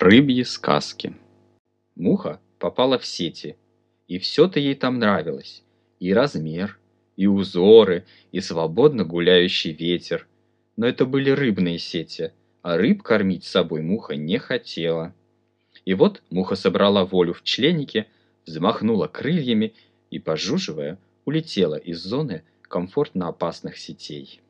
Рыбьи сказки. Муха попала в сети, и все-то ей там нравилось. И размер, и узоры, и свободно гуляющий ветер. Но это были рыбные сети, а рыб кормить с собой муха не хотела. И вот муха собрала волю в членике, взмахнула крыльями и, пожуживая, улетела из зоны комфортно опасных сетей.